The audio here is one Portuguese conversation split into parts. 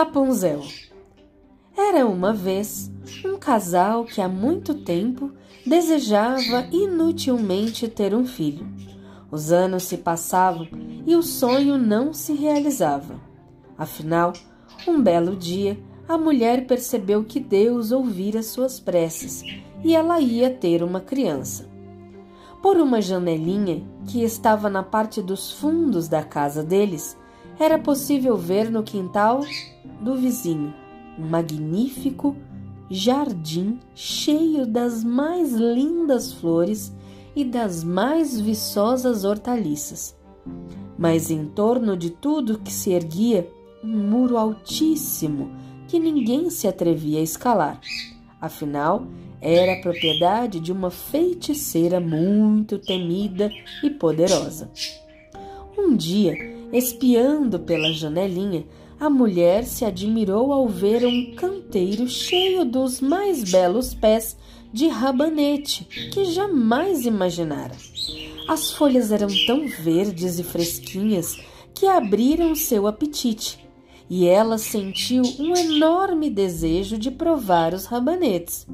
Rapunzel. Era uma vez um casal que há muito tempo desejava inutilmente ter um filho. Os anos se passavam e o sonho não se realizava. Afinal, um belo dia, a mulher percebeu que Deus ouvira suas preces e ela ia ter uma criança. Por uma janelinha que estava na parte dos fundos da casa deles, era possível ver no quintal do vizinho um magnífico jardim cheio das mais lindas flores e das mais viçosas hortaliças. Mas em torno de tudo que se erguia um muro altíssimo que ninguém se atrevia a escalar. Afinal, era propriedade de uma feiticeira muito temida e poderosa. Um dia, Espiando pela janelinha, a mulher se admirou ao ver um canteiro cheio dos mais belos pés de rabanete que jamais imaginara. As folhas eram tão verdes e fresquinhas que abriram seu apetite, e ela sentiu um enorme desejo de provar os rabanetes.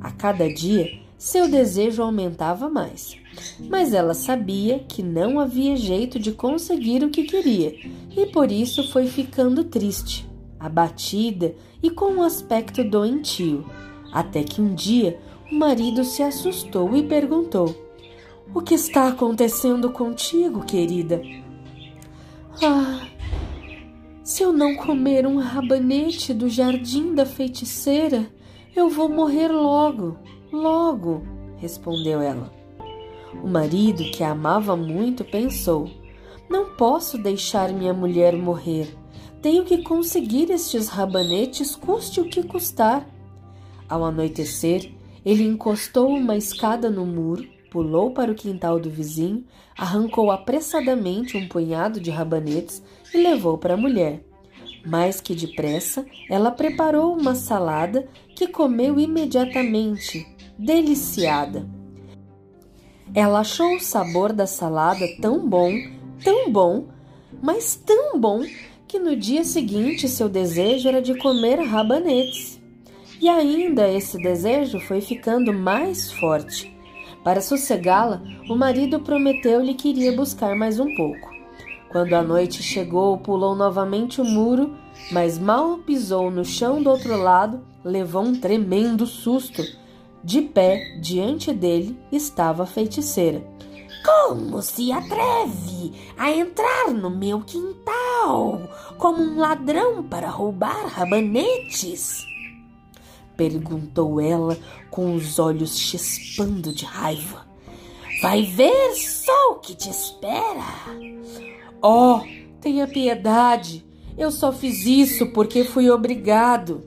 A cada dia, seu desejo aumentava mais. Mas ela sabia que não havia jeito de conseguir o que queria e por isso foi ficando triste, abatida e com um aspecto doentio. Até que um dia o marido se assustou e perguntou: O que está acontecendo contigo, querida? Ah, se eu não comer um rabanete do jardim da feiticeira, eu vou morrer logo, logo, respondeu ela. O marido, que a amava muito, pensou: Não posso deixar minha mulher morrer. Tenho que conseguir estes rabanetes, custe o que custar. Ao anoitecer, ele encostou uma escada no muro, pulou para o quintal do vizinho, arrancou apressadamente um punhado de rabanetes e levou para a mulher. Mais que depressa, ela preparou uma salada que comeu imediatamente, deliciada. Ela achou o sabor da salada tão bom, tão bom, mas tão bom que no dia seguinte seu desejo era de comer rabanetes. E ainda esse desejo foi ficando mais forte. Para sossegá-la, o marido prometeu-lhe que iria buscar mais um pouco. Quando a noite chegou, pulou novamente o muro, mas mal pisou no chão do outro lado, levou um tremendo susto de pé diante dele estava a feiticeira. Como se atreve a entrar no meu quintal como um ladrão para roubar rabanetes? Perguntou ela com os olhos chispando de raiva. Vai ver só o que te espera. Oh, tenha piedade. Eu só fiz isso porque fui obrigado.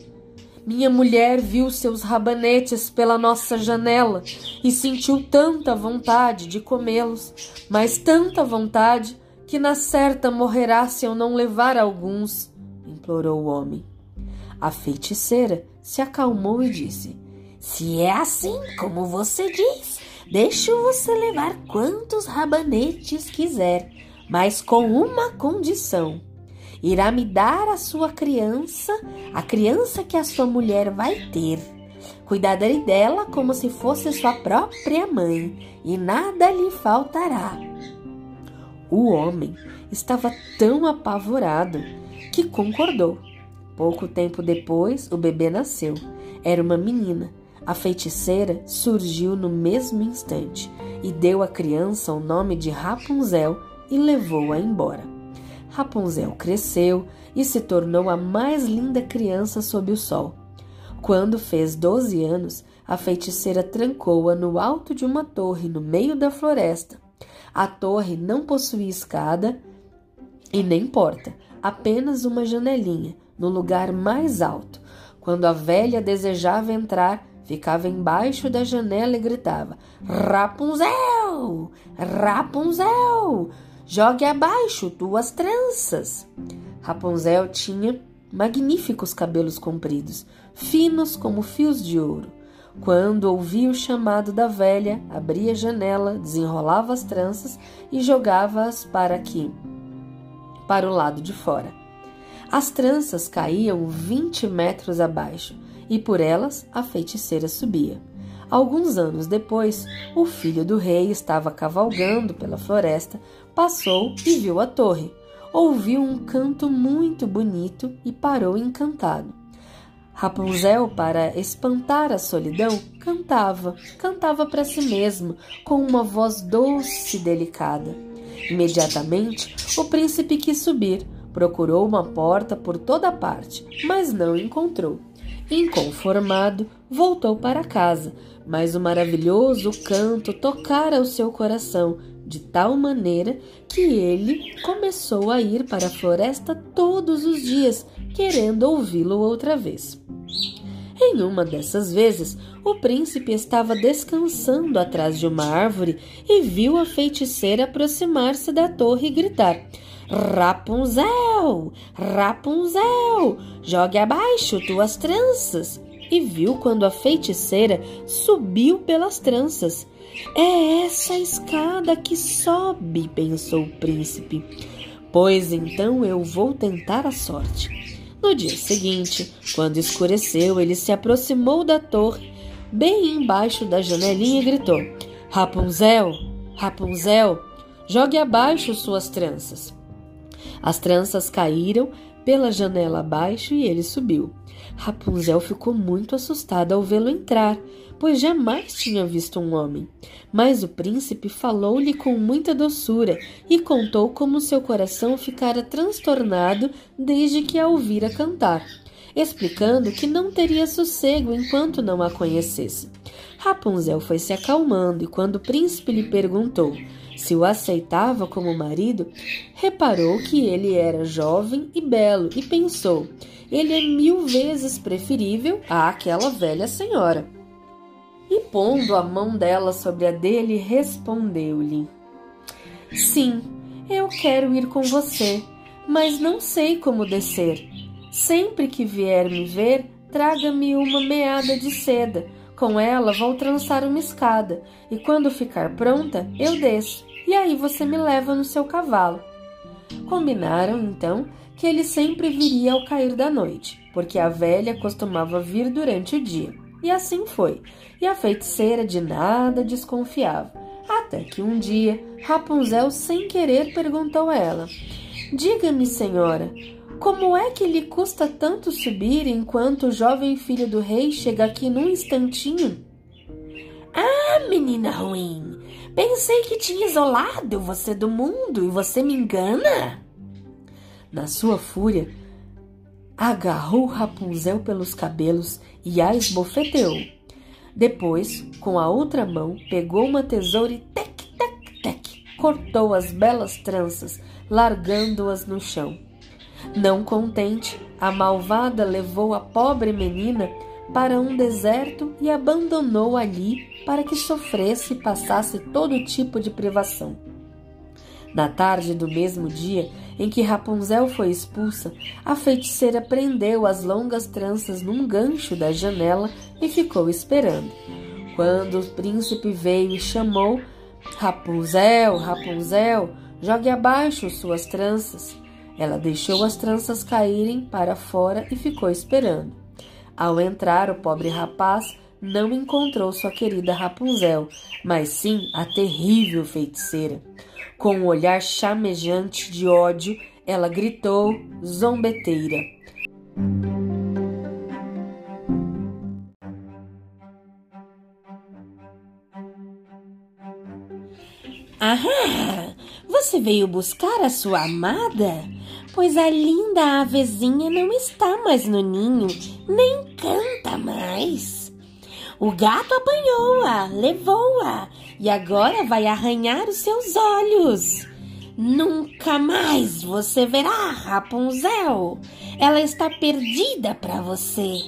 Minha mulher viu seus rabanetes pela nossa janela e sentiu tanta vontade de comê-los, mas tanta vontade que na certa morrerá se eu não levar alguns, implorou o homem. A feiticeira se acalmou e disse: Se é assim como você diz, deixo você levar quantos rabanetes quiser, mas com uma condição irá me dar a sua criança, a criança que a sua mulher vai ter. Cuidarei dela como se fosse sua própria mãe, e nada lhe faltará. O homem estava tão apavorado que concordou. Pouco tempo depois, o bebê nasceu. Era uma menina. A feiticeira surgiu no mesmo instante e deu à criança o nome de Rapunzel e levou-a embora. Rapunzel cresceu e se tornou a mais linda criança sob o sol. Quando fez 12 anos, a feiticeira trancou-a no alto de uma torre no meio da floresta. A torre não possuía escada E nem porta, apenas uma janelinha, no lugar mais alto. Quando a velha desejava entrar, ficava embaixo da janela e gritava: Rapunzel! Rapunzel! Jogue abaixo tuas tranças! Rapunzel tinha magníficos cabelos compridos, finos como fios de ouro. Quando ouvia o chamado da velha, abria a janela, desenrolava as tranças e jogava-as para aqui, para o lado de fora. As tranças caíam vinte metros abaixo e por elas a feiticeira subia. Alguns anos depois, o filho do rei estava cavalgando pela floresta, passou e viu a torre. Ouviu um canto muito bonito e parou encantado. Rapunzel, para espantar a solidão, cantava, cantava para si mesma, com uma voz doce e delicada. Imediatamente, o príncipe quis subir, procurou uma porta por toda parte, mas não encontrou. Inconformado, voltou para casa, mas o maravilhoso canto tocara o seu coração de tal maneira que ele começou a ir para a floresta todos os dias, querendo ouvi-lo outra vez. Em uma dessas vezes, o príncipe estava descansando atrás de uma árvore e viu a feiticeira aproximar-se da torre e gritar: Rapunzel! Rapunzel! Jogue abaixo tuas tranças! E viu quando a feiticeira subiu pelas tranças. É essa escada que sobe, pensou o príncipe. Pois então eu vou tentar a sorte. No dia seguinte, quando escureceu, ele se aproximou da torre, bem embaixo da janelinha, e gritou: Rapunzel, Rapunzel, jogue abaixo suas tranças. As tranças caíram pela janela abaixo e ele subiu. Rapunzel ficou muito assustada ao vê-lo entrar, pois jamais tinha visto um homem. Mas o príncipe falou-lhe com muita doçura e contou como seu coração ficara transtornado desde que a ouvira cantar, explicando que não teria sossego enquanto não a conhecesse. Rapunzel foi se acalmando e quando o príncipe lhe perguntou se o aceitava como marido, reparou que ele era jovem e belo e pensou: ele é mil vezes preferível àquela velha senhora. E pondo a mão dela sobre a dele, respondeu-lhe: Sim, eu quero ir com você, mas não sei como descer. Sempre que vier me ver, traga-me uma meada de seda. Com ela vou trançar uma escada, e quando ficar pronta, eu desço e aí você me leva no seu cavalo. Combinaram então que ele sempre viria ao cair da noite, porque a velha costumava vir durante o dia. E assim foi, e a feiticeira de nada desconfiava. Até que um dia, Rapunzel, sem querer, perguntou a ela: Diga-me, senhora, como é que lhe custa tanto subir enquanto o jovem filho do rei chega aqui num instantinho? Ah, menina ruim, Pensei que tinha isolado você do mundo e você me engana? Na sua fúria, agarrou Rapunzel pelos cabelos e a esbofeteou. Depois, com a outra mão, pegou uma tesoura e tec, tec, tec, cortou as belas tranças, largando-as no chão. Não contente, a malvada levou a pobre menina para um deserto e abandonou ali para que sofresse e passasse todo tipo de privação. Na tarde do mesmo dia em que Rapunzel foi expulsa, a feiticeira prendeu as longas tranças num gancho da janela e ficou esperando. Quando o príncipe veio e chamou: Rapunzel, Rapunzel, jogue abaixo suas tranças. Ela deixou as tranças caírem para fora e ficou esperando. Ao entrar, o pobre rapaz não encontrou sua querida Rapunzel, mas sim a terrível feiticeira. Com um olhar chamejante de ódio, ela gritou, zombeteira. Aham! Você veio buscar a sua amada? Pois a linda avezinha não está mais no ninho, nem canta mais. O gato apanhou-a, levou-a e agora vai arranhar os seus olhos. Nunca mais você verá Rapunzel. Ela está perdida para você.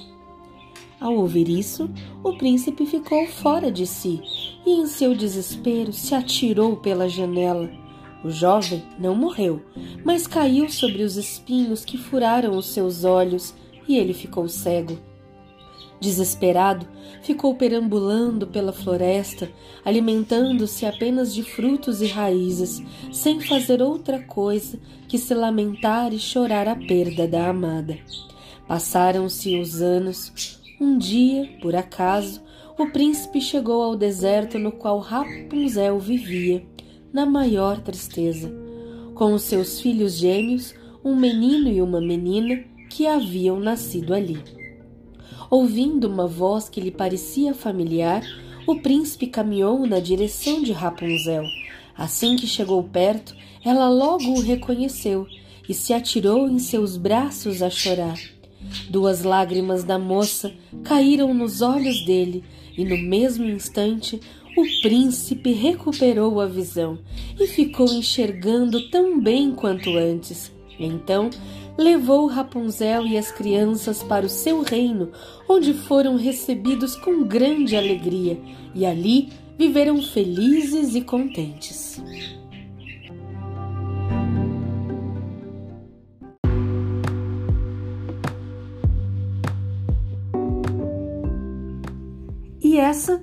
Ao ouvir isso, o príncipe ficou fora de si e, em seu desespero, se atirou pela janela. O jovem não morreu, mas caiu sobre os espinhos que furaram os seus olhos e ele ficou cego. Desesperado, ficou perambulando pela floresta, alimentando-se apenas de frutos e raízes, sem fazer outra coisa que se lamentar e chorar a perda da amada. Passaram-se os anos. Um dia, por acaso, o príncipe chegou ao deserto no qual Rapunzel vivia, na maior tristeza, com os seus filhos gêmeos, um menino e uma menina que haviam nascido ali. Ouvindo uma voz que lhe parecia familiar, o príncipe caminhou na direção de Rapunzel. Assim que chegou perto, ela logo o reconheceu e se atirou em seus braços a chorar. Duas lágrimas da moça caíram nos olhos dele e no mesmo instante o príncipe recuperou a visão e ficou enxergando tão bem quanto antes. Então levou Rapunzel e as crianças para o seu reino, onde foram recebidos com grande alegria e ali viveram felizes e contentes. E essa